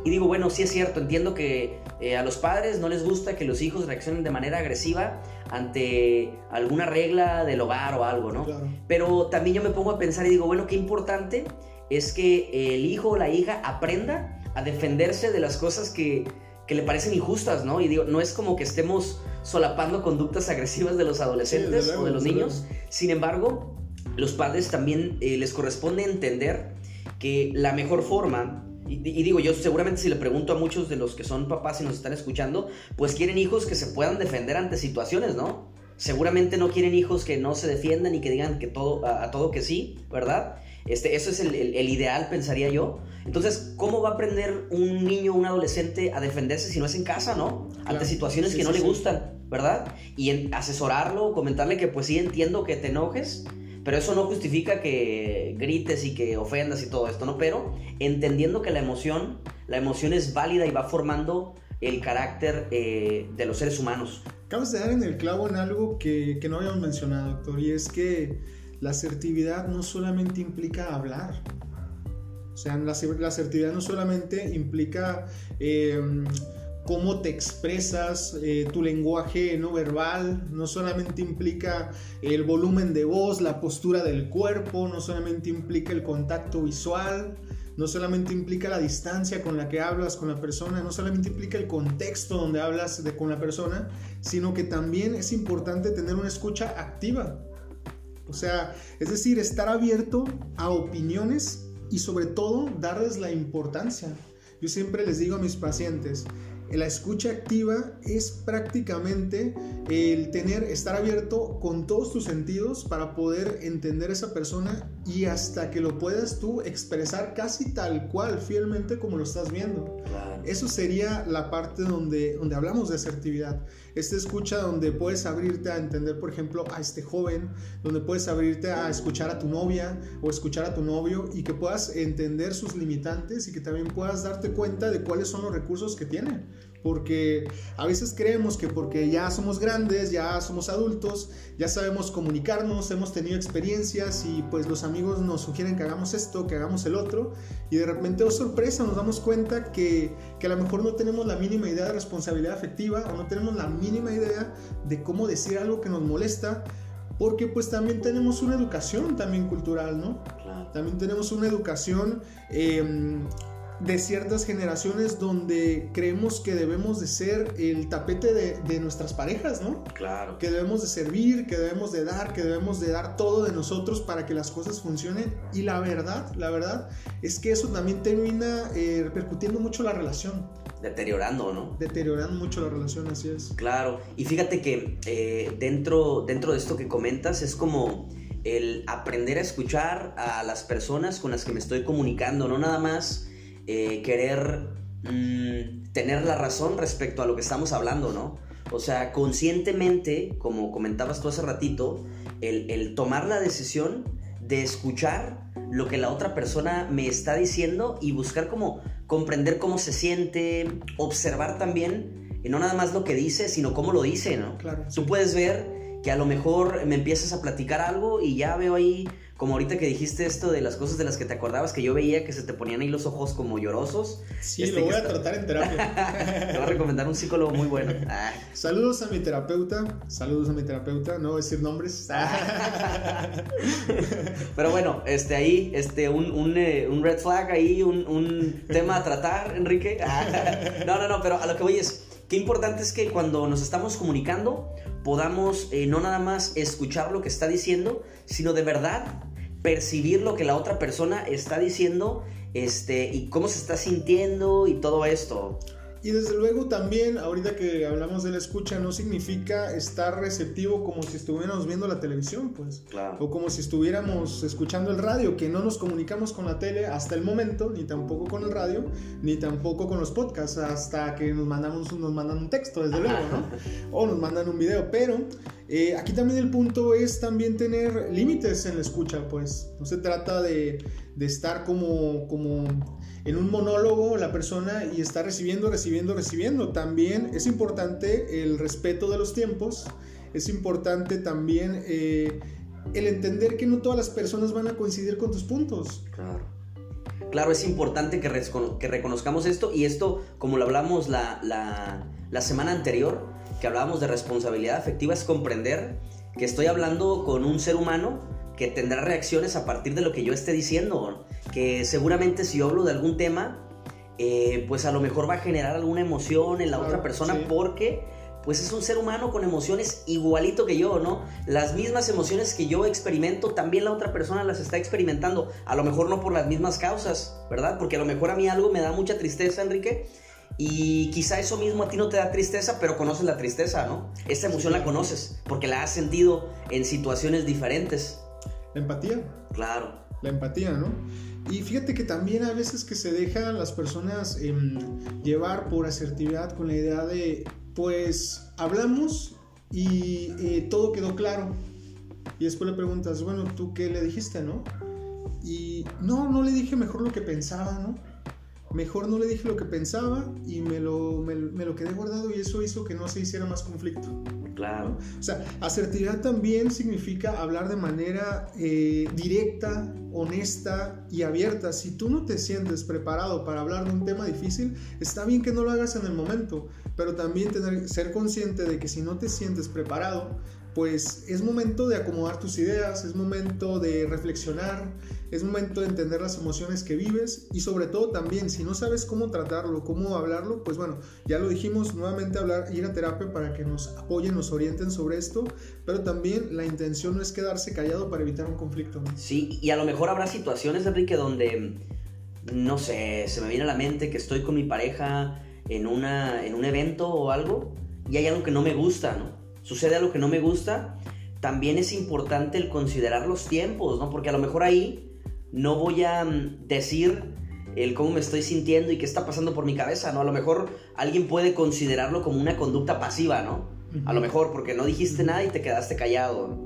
Y digo, bueno, sí es cierto, entiendo que eh, a los padres no les gusta que los hijos reaccionen de manera agresiva ante alguna regla del hogar o algo, ¿no? Pero también yo me pongo a pensar y digo, bueno, qué importante es que el hijo o la hija aprenda a defenderse de las cosas que, que le parecen injustas, ¿no? Y digo, no es como que estemos solapando conductas <laughs> agresivas de los adolescentes o de los niños. Sin embargo, los padres también eh, les corresponde entender que la mejor forma, y, digo yo seguramente si le pregunto a muchos de los que son papás y nos están escuchando, pues quieren hijos que se puedan defender ante situaciones, ¿no? Seguramente no quieren hijos que no se defiendan y que digan que todo, a, todo que sí, ¿verdad? Este, eso es el, ideal, pensaría yo. Entonces, ¿cómo va a aprender un niño o un adolescente a defenderse si no es en casa, ¿no? Ante situaciones que no le gustan, ¿verdad? Y en asesorarlo, comentarle que pues sí entiendo que te enojes, pero eso no justifica que grites y que ofendas y todo esto, ¿no? Pero entendiendo que la emoción, la emoción es válida y va formando el carácter eh, de los seres humanos. Acabas de dar en el clavo en algo que, que no habíamos mencionado, doctor, y es que la asertividad no solamente implica hablar. O sea, la, la asertividad no solamente implica eh, cómo te expresas, eh, tu lenguaje no verbal, no solamente implica el volumen de voz, la postura del cuerpo, no solamente implica el contacto visual, no solamente implica la distancia con la que hablas con la persona, no solamente implica el contexto donde hablas de, con la persona, sino que también es importante tener una escucha activa. O sea, es decir, estar abierto a opiniones y sobre todo darles la importancia. Yo siempre les digo a mis pacientes, la escucha activa es prácticamente el tener, estar abierto con todos tus sentidos para poder entender a esa persona y hasta que lo puedas tú expresar casi tal cual, fielmente como lo estás viendo. Eso sería la parte donde, donde hablamos de asertividad. Esta escucha donde puedes abrirte a entender, por ejemplo, a este joven, donde puedes abrirte a escuchar a tu novia o escuchar a tu novio y que puedas entender sus limitantes y que también puedas darte cuenta de cuáles son los recursos que tiene. Porque a veces creemos que porque ya somos grandes, ya somos adultos, ya sabemos comunicarnos, hemos tenido experiencias y pues los amigos nos sugieren que hagamos esto, que hagamos el otro y de repente, oh sorpresa, nos damos cuenta que, que a lo mejor no tenemos la mínima idea de responsabilidad afectiva o no tenemos la mínima idea de cómo decir algo que nos molesta porque pues también tenemos una educación también cultural, ¿no? También tenemos una educación eh, de ciertas generaciones donde creemos que debemos de ser el tapete de, nuestras parejas, ¿no? Claro. Que debemos de servir, que debemos de dar, que debemos de dar todo de nosotros para que las cosas funcionen. Y la verdad, la verdad es que eso también termina eh, repercutiendo mucho la relación. Deteriorando, ¿no? Deteriorando mucho la relación, así es. Claro. Y fíjate que eh, dentro, dentro de esto que comentas es como el aprender a escuchar a las personas con las que me estoy comunicando, no nada más eh, querer mm, tener la razón respecto a lo que estamos hablando, ¿no? O sea, conscientemente, como comentabas tú hace ratito, el, tomar la decisión de escuchar lo que la otra persona me está diciendo y buscar como comprender cómo se siente, observar también, y no nada más lo que dice, sino cómo lo dice, ¿no? Claro. Tú puedes ver que a lo mejor me empiezas a platicar algo y ya veo ahí como ahorita que dijiste esto de las cosas de las que te acordabas, que yo veía que se te ponían ahí los ojos como llorosos. Sí, este, lo voy a tratar en terapia. <laughs> te voy a recomendar un psicólogo muy bueno. <laughs> Ah. Saludos a mi terapeuta, saludos a mi terapeuta, no voy a decir nombres. <laughs> Pero bueno, este ahí, este, un, un, eh, un red flag ahí, un, un tema a tratar, Enrique. no, no, no, pero a lo que voy es, qué importante es que cuando nos estamos comunicando, podamos eh, no nada más escuchar lo que está diciendo, sino de verdad percibir lo que la otra persona está diciendo este, y cómo se está sintiendo y todo esto. Y desde luego también, ahorita que hablamos de la escucha, no significa estar receptivo como si estuviéramos viendo la televisión, pues. Claro. O como si estuviéramos escuchando el radio, que no nos comunicamos con la tele hasta el momento, ni tampoco con el radio, ni tampoco con los podcasts, hasta que nos, mandamos, nos mandan un texto, desde luego, ¿no? <laughs> O nos mandan un video, pero eh, aquí también el punto es también tener límites en la escucha, pues. No se trata de, de estar como, como en un monólogo la persona y está recibiendo, recibiendo, recibiendo. También es importante el respeto de los tiempos, es importante también eh, el entender que no todas las personas van a coincidir con tus puntos. Claro. Claro, es importante que, que reconozcamos esto y esto, como lo hablamos la, la, la semana anterior, que hablábamos de responsabilidad afectiva, es comprender que estoy hablando con un ser humano que tendrá reacciones a partir de lo que yo esté diciendo, que seguramente si yo hablo de algún tema, eh, pues a lo mejor va a generar alguna emoción en la otra persona porque pues es un ser humano con emociones igualito que yo, ¿no? Las mismas emociones que yo experimento, también la otra persona las está experimentando, a lo mejor no por las mismas causas, ¿verdad? Porque a lo mejor a mí algo me da mucha tristeza, Enrique, y quizá eso mismo a ti no te da tristeza, pero conoces la tristeza, ¿no? Esta emoción la conoces porque la has sentido en situaciones diferentes. La empatía. Claro. La empatía, ¿no? Y fíjate que también a veces que se dejan las personas em, llevar por asertividad con la idea de, pues, hablamos y eh, todo quedó claro. Y después le preguntas, bueno, ¿tú qué le dijiste, no? Y no, no le dije mejor lo que pensaba, ¿no? Mejor no le dije lo que pensaba y me lo, me, me lo quedé guardado y eso hizo que no se hiciera más conflicto. Claro. O sea, asertividad también significa hablar de manera eh, directa, honesta y abierta. Si tú no te sientes preparado para hablar de un tema difícil, está bien que no lo hagas en el momento, pero también tener, ser consciente de que si no te sientes preparado, pues es momento de acomodar tus ideas, es momento de reflexionar, es momento de entender las emociones que vives y sobre todo también si no sabes cómo tratarlo, cómo hablarlo, pues bueno, ya lo dijimos, nuevamente hablar, ir a terapia para que nos apoyen, nos orienten sobre esto, pero también la intención no es quedarse callado para evitar un conflicto. Sí, y a lo mejor habrá situaciones, Enrique, donde, no sé, se me viene a la mente que estoy con mi pareja en, una, en un evento o algo y hay algo que no me gusta, ¿no? Sucede algo que no me gusta, también es importante el considerar los tiempos, ¿no? Porque a lo mejor ahí no voy a mm, decir el cómo me estoy sintiendo y qué está pasando por mi cabeza, ¿no? A lo mejor alguien puede considerarlo como una conducta pasiva, ¿no? A lo mejor porque no dijiste nada y te quedaste callado.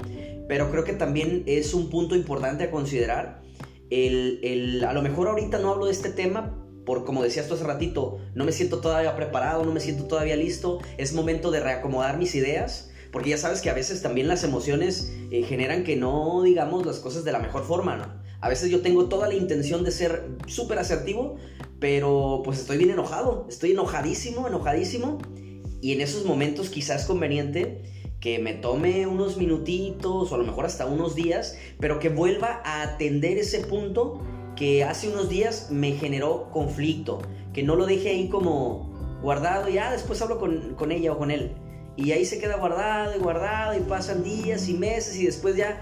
Pero creo que también es un punto importante a considerar. El, el, a lo mejor ahorita no hablo de este tema por como decías tú hace ratito, no me siento todavía preparado, no me siento todavía listo, es momento de reacomodar mis ideas, porque ya sabes que a veces también las emociones eh, generan que no digamos las cosas de la mejor forma, ¿no? A veces yo tengo toda la intención de ser súper asertivo, pero pues estoy bien enojado, estoy enojadísimo, enojadísimo, y en esos momentos quizás es conveniente que me tome unos minutitos o a lo mejor hasta unos días, pero que vuelva a atender ese punto que hace unos días me generó conflicto, que no lo deje ahí como guardado y ah, después hablo con, con ella o con él. Y ahí se queda guardado y guardado y pasan días y meses y después ya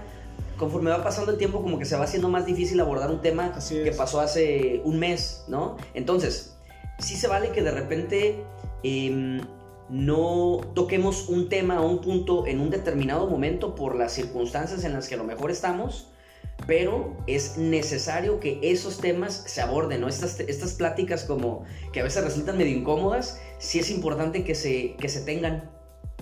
conforme va pasando el tiempo como que se va haciendo más difícil abordar un tema que pasó hace un mes, ¿no? Entonces, sí se vale que de repente em, no toquemos un tema o un punto en un determinado momento por las circunstancias en las que a lo mejor estamos pero es necesario que esos temas se aborden, ¿no? Estas, estas pláticas como que a veces resultan medio incómodas, sí es importante que se, que se tengan,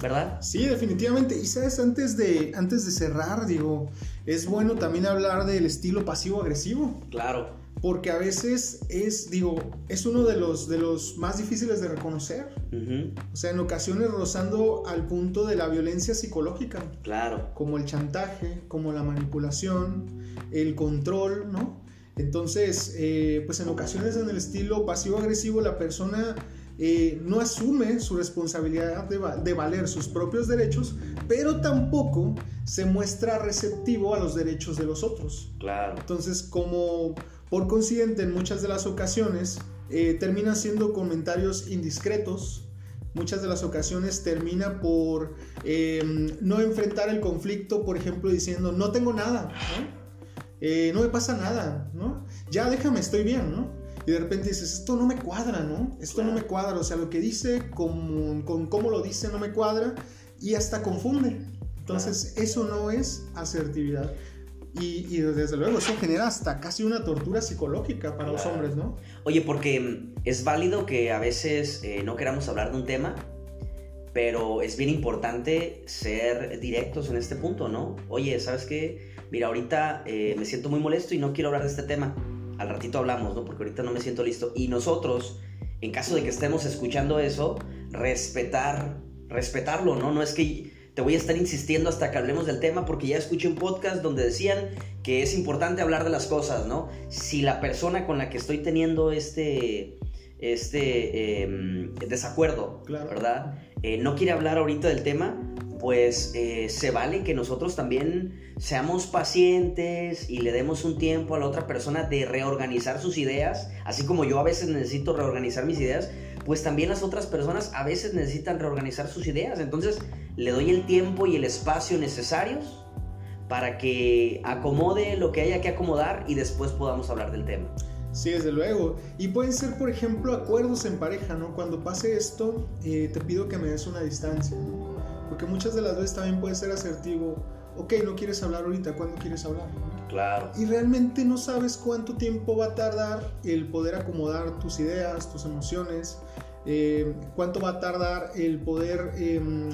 ¿verdad? Sí, definitivamente. Y sabes, antes de, antes de cerrar, digo, es bueno también hablar del estilo pasivo-agresivo. Claro porque a veces es, digo, es uno de los, de los más difíciles de reconocer. O sea, en ocasiones rozando al punto de la violencia psicológica. Claro. Como el chantaje, como la manipulación, el control, ¿no? Entonces, eh, pues en ocasiones en el estilo pasivo-agresivo la persona eh, no asume su responsabilidad de, de, valer sus propios derechos, pero tampoco se muestra receptivo a los derechos de los otros. Claro. Entonces, como por consiguiente, en muchas de las ocasiones eh, termina siendo comentarios indiscretos. Muchas de las ocasiones termina por em, no enfrentar el conflicto, por ejemplo, diciendo, no tengo nada, ¿no? Eh, no me pasa nada, ¿no? Ya déjame, estoy bien, ¿no? Y de repente dices, esto no me cuadra, ¿no? Esto no me cuadra, o sea, lo que dice, con, con cómo lo dice, no me cuadra y hasta confunde. Entonces, eso no es asertividad. Y, desde luego eso genera hasta casi una tortura psicológica para los hombres, ¿no? Oye, porque es válido que a veces eh, no queramos hablar de un tema, pero es bien importante ser directos en este punto, ¿no? Oye, ¿sabes qué? Mira, ahorita eh, me siento muy molesto y no quiero hablar de este tema. Al ratito hablamos, ¿no? Porque ahorita no me siento listo. Y nosotros, en caso de que estemos escuchando eso, respetar, respetarlo, ¿no? No es que te voy a estar insistiendo hasta que hablemos del tema porque ya escuché un podcast donde decían que es importante hablar de las cosas, ¿no? Si la persona con la que estoy teniendo este, este em, desacuerdo, ¿verdad? Eh, no quiere hablar ahorita del tema, pues eh, se vale que nosotros también seamos pacientes y le demos un tiempo a la otra persona de reorganizar sus ideas, así como yo a veces necesito reorganizar mis ideas, pues también las otras personas a veces necesitan reorganizar sus ideas. Entonces le doy el tiempo y el espacio necesarios para que acomode lo que haya que acomodar y después podamos hablar del tema. Sí, desde luego. Y pueden ser, por ejemplo, acuerdos en pareja, ¿no? Cuando pase esto, eh, te pido que me des una distancia, Porque muchas de las veces también puede ser asertivo. Ok, no quieres hablar ahorita, ¿cuándo quieres hablar? Claro. Y realmente no sabes cuánto tiempo va a tardar el poder acomodar tus ideas, tus emociones, eh, cuánto va a tardar el poder em,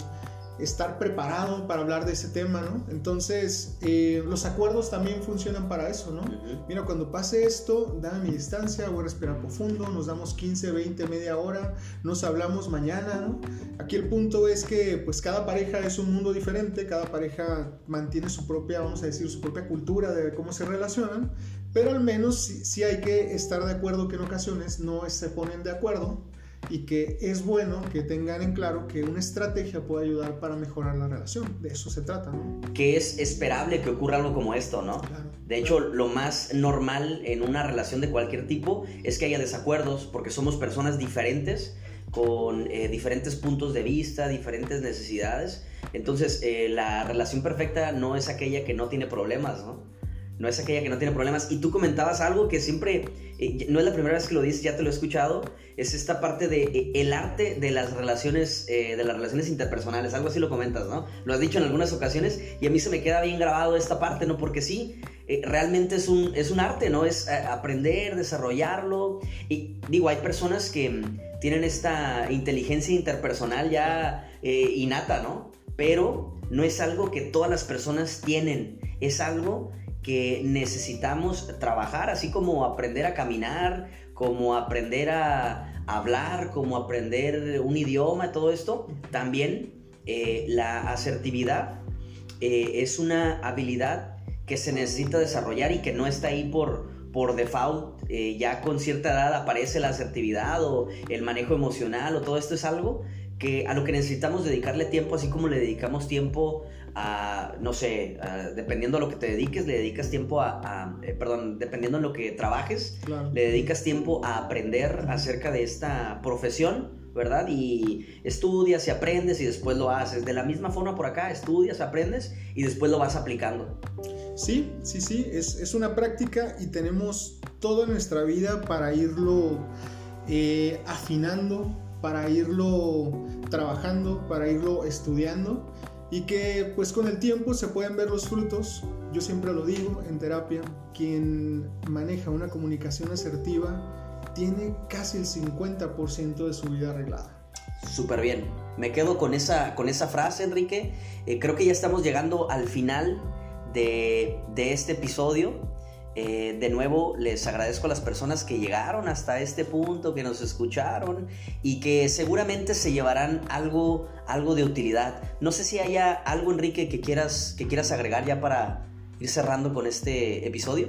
estar preparado para hablar de ese tema, ¿no? Entonces, eh, los acuerdos también funcionan para eso, ¿no? Mira, cuando pase esto, dame mi distancia, voy a respirar profundo, nos damos 15, 20, media hora, nos hablamos mañana, ¿no? Aquí el punto es que, pues, cada pareja es un mundo diferente, cada pareja mantiene su propia, vamos a decir, su propia cultura de cómo se relacionan, pero al menos sí hay que estar de acuerdo que en ocasiones no se ponen de acuerdo y que es bueno que tengan en claro que una estrategia puede ayudar para mejorar la relación. De eso se trata, ¿no? Que es esperable que ocurra algo como esto, ¿no? de hecho, lo más normal en una relación de cualquier tipo es que haya desacuerdos porque somos personas diferentes con eh, diferentes puntos de vista, diferentes necesidades. Entonces, eh, la relación perfecta no es aquella que no tiene problemas, ¿no? No es aquella que no tiene problemas. Y tú comentabas algo que siempre, eh, no es la primera vez que lo dices, ya te lo he escuchado, es esta parte de eh, el arte de las relaciones, eh, de las relaciones interpersonales, algo así lo comentas, ¿no? Lo has dicho en algunas ocasiones y a mí se me queda bien grabado esta parte, ¿no? Porque sí, realmente es un, es un arte, ¿no? Es aprender, desarrollarlo. Y digo, hay personas que mm, tienen esta inteligencia interpersonal ya innata, ¿no? Pero no es algo que todas las personas tienen, es algo que necesitamos trabajar, así como aprender a caminar, como aprender a hablar, como aprender un idioma, todo esto, también eh, la asertividad eh, es una habilidad que se necesita desarrollar y que no está ahí por, por default, eh, ya con cierta edad aparece la asertividad o el manejo emocional o todo esto es algo que a lo que necesitamos dedicarle tiempo, así como le dedicamos tiempo a, no sé, dependiendo a lo que te dediques, le dedicas tiempo a, eh, perdón, dependiendo en lo que trabajes, le dedicas tiempo a aprender acerca de esta profesión, ¿verdad? Y estudias y aprendes y después lo haces. De la misma forma por acá, estudias, aprendes y después lo vas aplicando. Sí, sí, sí, es, es una práctica y tenemos toda nuestra vida para irlo eh, afinando, para irlo trabajando, para irlo estudiando y que pues con el tiempo se pueden ver los frutos. Yo siempre lo digo en terapia, quien maneja una comunicación asertiva tiene casi el 50% de su vida arreglada. Súper bien. Me quedo con esa, con esa frase, Enrique. Eh, creo que ya estamos llegando al final de, de este episodio. Eh, de nuevo, les agradezco a las personas que llegaron hasta este punto, que nos escucharon y que seguramente se llevarán algo, algo de utilidad. No sé si haya algo, Enrique, que quieras, que quieras agregar ya para ir cerrando con este episodio.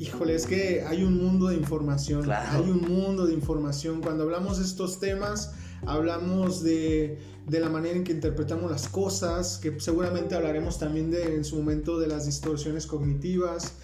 Híjole, es que hay un mundo de información. Hay un mundo de información. Cuando hablamos de estos temas, hablamos de, de, la manera en que interpretamos las cosas, que seguramente hablaremos también de, en su momento de las distorsiones cognitivas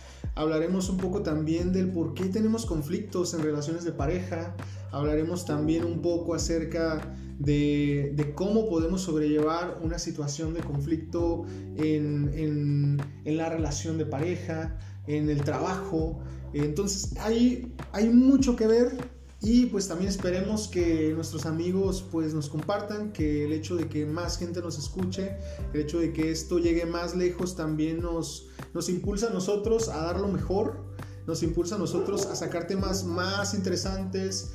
Hablaremos un poco también del por qué tenemos conflictos en relaciones de pareja. Hablaremos también un poco acerca de, cómo podemos sobrellevar una situación de conflicto en, la relación de pareja, en el trabajo. Entonces hay, hay mucho que ver y pues también esperemos que nuestros amigos pues nos compartan, que el hecho de que más gente nos escuche, el hecho de que esto llegue más lejos también nos, nos impulsa a nosotros a dar lo mejor, nos impulsa a nosotros a sacar temas más interesantes,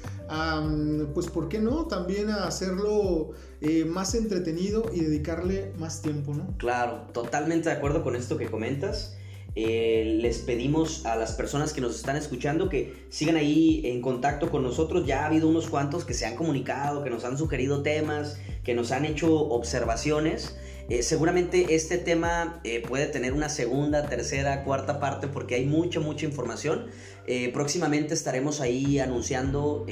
pues por qué no, también a hacerlo eh, más entretenido y dedicarle más tiempo, ¿no? Claro, totalmente de acuerdo con esto que comentas. Eh, les pedimos a las personas que nos están escuchando que sigan ahí en contacto con nosotros. Ya ha habido unos cuantos que se han comunicado, que nos han sugerido temas, que nos han hecho observaciones. Eh, seguramente este tema eh, puede tener una segunda, tercera, cuarta parte porque hay mucha, mucha información. próximamente estaremos ahí anunciando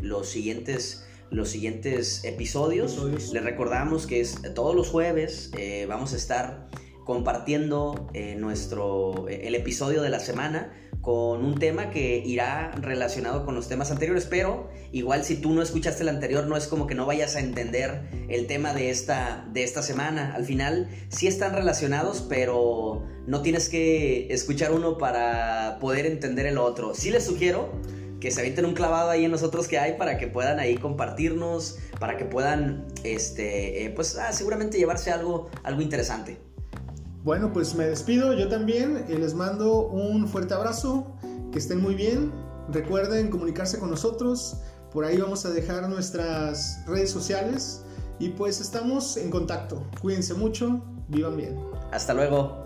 los siguientes los siguientes episodios. episodios. Les recordamos que es todos los jueves vamos a estar compartiendo eh, nuestro, eh, el episodio de la semana con un tema que irá relacionado con los temas anteriores, pero igual si tú no escuchaste el anterior, no es como que no vayas a entender el tema de esta, de esta semana. Al final sí están relacionados, pero no tienes que escuchar uno para poder entender el otro. Sí les sugiero que se avienten un clavado ahí en nosotros que hay para que puedan ahí compartirnos, para que puedan, este, eh, pues ah, seguramente llevarse algo, algo interesante. Bueno, pues me despido yo también. Eh, les mando un fuerte abrazo. Que estén muy bien. Recuerden comunicarse con nosotros. Por ahí vamos a dejar nuestras redes sociales. Y pues estamos en contacto. Cuídense mucho. Vivan bien. Hasta luego.